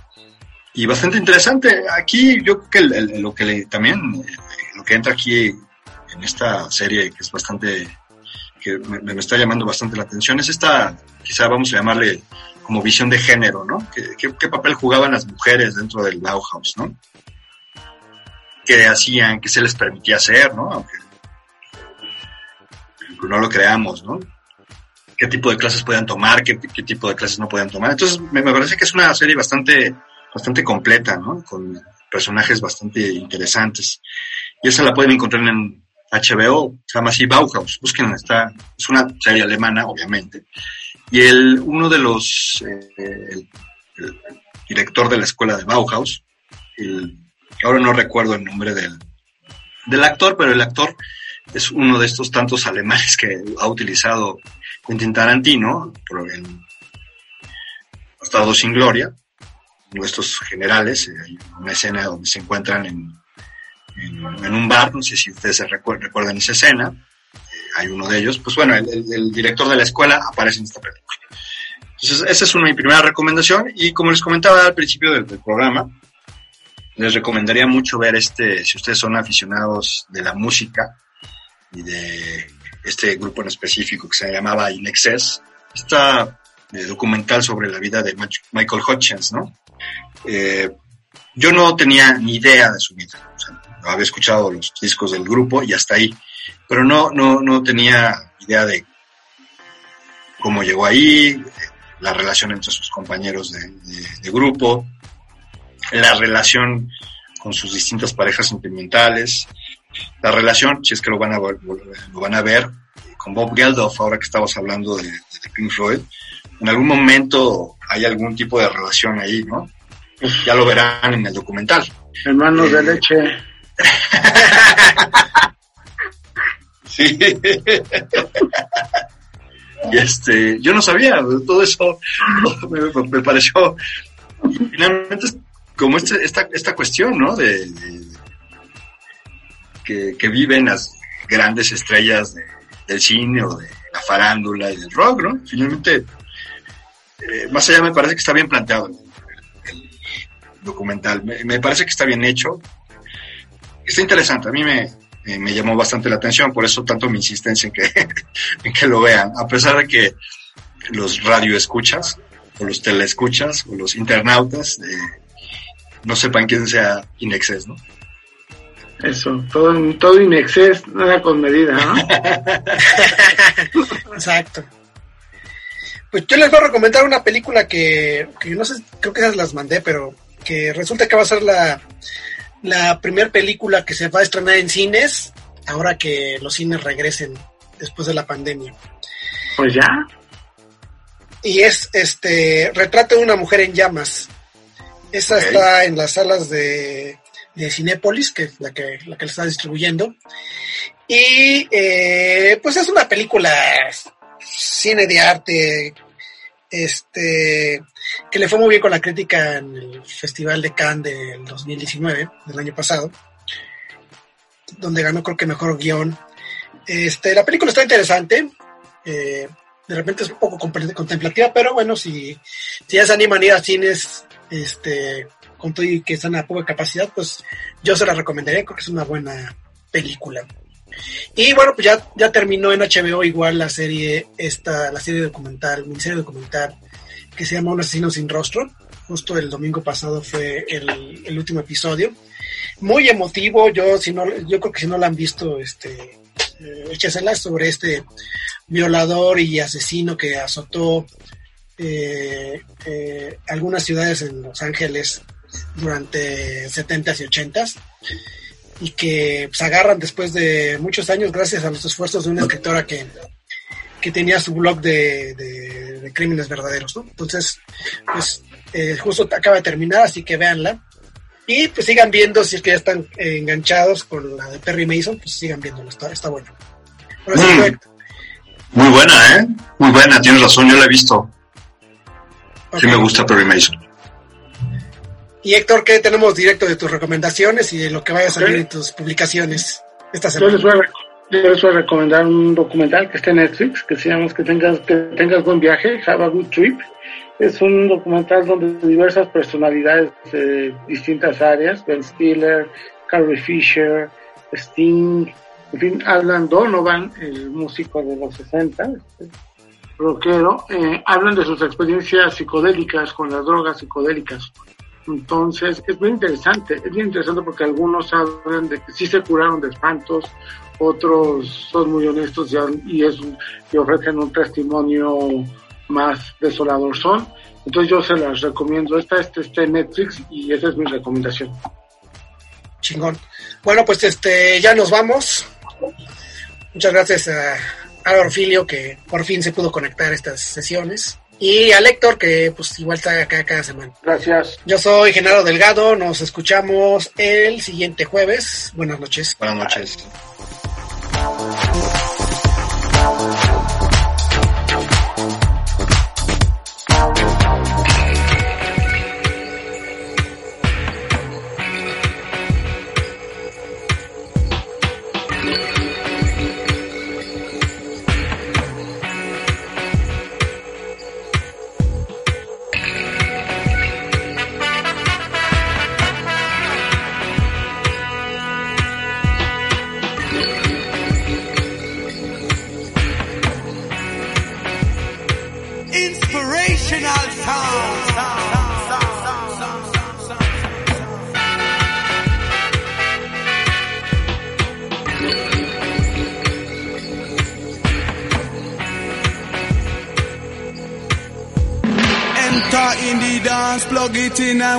y bastante interesante. Aquí yo creo que lo que le, también, eh, lo que entra aquí en esta serie, que es bastante, que me, está llamando bastante la atención, es esta, quizá vamos a llamarle como visión de género, ¿no? ¿Qué, papel jugaban las mujeres dentro del Bauhaus, ¿no? ¿Qué hacían? ¿Qué se les permitía hacer, ¿no? Aunque no lo creamos, ¿no? ¿Qué tipo de clases podían tomar? ¿Qué, tipo de clases no podían tomar? Entonces, me, me parece que es una serie bastante, bastante completa, ¿no? Con personajes bastante interesantes. Y esa la pueden encontrar en HBO, se llama así Bauhaus. Búsquenla, está, es una serie alemana, obviamente. Y el, uno de los, eh, el, director de la escuela de Bauhaus, el, ahora no recuerdo el nombre del, del actor, pero el actor es uno de estos tantos alemanes que ha utilizado Quentin Tarantino por en Estado sin Gloria, estos generales, eh, hay una escena donde se encuentran en, en, un bar, no sé si ustedes se recuer- recuerdan esa escena, eh, hay uno de ellos, pues bueno, el, director de la escuela aparece en esta película. Entonces, esa es una, mi primera recomendación, y como les comentaba al principio del, programa, les recomendaría mucho ver este, si ustedes son aficionados de la música y de este grupo en específico que se llamaba In Excess, esta eh, documental sobre la vida de Michael Hutchins, ¿no? Eh, yo no tenía ni idea de su vida, había escuchado los discos del grupo y hasta ahí, pero no, no, no tenía idea de cómo llegó ahí, la relación entre sus compañeros de, de- de grupo, la relación con sus distintas parejas sentimentales, la relación, si es que lo van a, lo van a ver, con Bob Geldof, ahora que estamos hablando de, de Pink Floyd, en algún momento hay algún tipo de relación ahí, ¿no? Ya lo verán en el documental. Hermanos de Eh, leche. <laughs> Sí. y este, yo no sabía, todo eso <laughs> me, pareció. finalmente, como este, esta, esta cuestión, ¿no? De, que, que viven las grandes estrellas de- del cine o de la farándula y del rock, ¿no? Finalmente, eh, más allá me parece que está bien planteado el, documental. Me, me parece que está bien hecho. Está interesante. A mí me, me- me llamó bastante la atención, por eso tanto mi insistencia en que, <laughs> en que lo vean. A pesar de que los radioescuchas, o los teleescuchas, o los internautas, eh, no sepan quién sea Inexes, ¿no? Eso, todo, todo in exceso, nada con medida, ¿no? <laughs> Exacto. Pues yo les voy a recomendar una película que, que no sé, creo que esas las mandé, pero que resulta que va a ser la, la primera película que se va a estrenar en cines ahora que los cines regresen después de la pandemia. Pues ya, Y es este retrato de una mujer en llamas. Esa está en las salas de, de Cinépolis, que es la que, la que la está distribuyendo. Y eh, pues es una película cine de arte, este que le fue muy bien con la crítica en el Festival de Cannes del 2019, del año pasado, donde ganó creo que mejor guion. Este, la película está interesante. eh, de repente es un poco contemplativa, pero bueno, si, si ya se animan a ir a cines, este, con todo y que están a poca capacidad, pues yo se la recomendaría, creo que es una buena película. Y bueno, pues ya, ya terminó en HBO igual la serie, esta, la serie documental, miniserie documental, que se llama Un asesino sin rostro. Justo el domingo pasado fue el, último episodio. Muy emotivo, yo si no, yo creo que si no la han visto, este, eh, sobre este violador y asesino que azotó eh, eh, algunas ciudades en Los Ángeles durante 70s y 80s y que se agarran después de muchos años gracias a los esfuerzos de una escritora que, que tenía su blog de, de- de crímenes verdaderos, ¿no? Entonces, pues eh, justo acaba de terminar, así que véanla. Y pues sigan viendo, si es que ya están eh, enganchados con la de Perry Mason, pues sigan viéndolo, está, está bueno. Sí, Mm. Muy buena, ¿eh? Muy buena, tienes razón, yo la he visto. Sí Ok. me gusta Perry Mason. Y Héctor, ¿qué tenemos directo de tus recomendaciones y de lo que vaya a salir en tus publicaciones esta yo les, semana? voy a, rec- yo les recomendar un documental que está en Netflix, que se llama Que tengas, que tengas buen viaje, Have a Good Trip. Es un documental donde diversas personalidades de distintas áreas, Ben Stiller, Carrie Fisher, Sting, en fin, hablan Donovan, el músico de los 60, este, rockero, eh, hablan de sus experiencias psicodélicas con las drogas psicodélicas. Entonces, es muy interesante, es bien interesante porque algunos hablan de que sí se curaron de espantos, otros son muy honestos y, y, es, y ofrecen un testimonio más desolador son. Entonces yo se las recomiendo. Esta este, está en Netflix y esa es mi recomendación. Chingón. Bueno, pues este, ya nos vamos. Muchas gracias a, a Orfilio que por fin se pudo conectar estas sesiones. Y a Héctor que pues igual está acá cada semana. Gracias. Yo soy Genaro Delgado, nos escuchamos el siguiente jueves. Buenas noches. Buenas noches.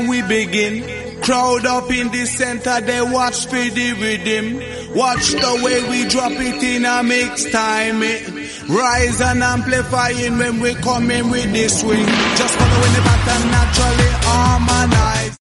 We begin. Crowd up in the center, they watch for the rhythm. Watch the way we drop it in a mix time. It rise and amplifying when we come in with the swing. Just following the pattern naturally.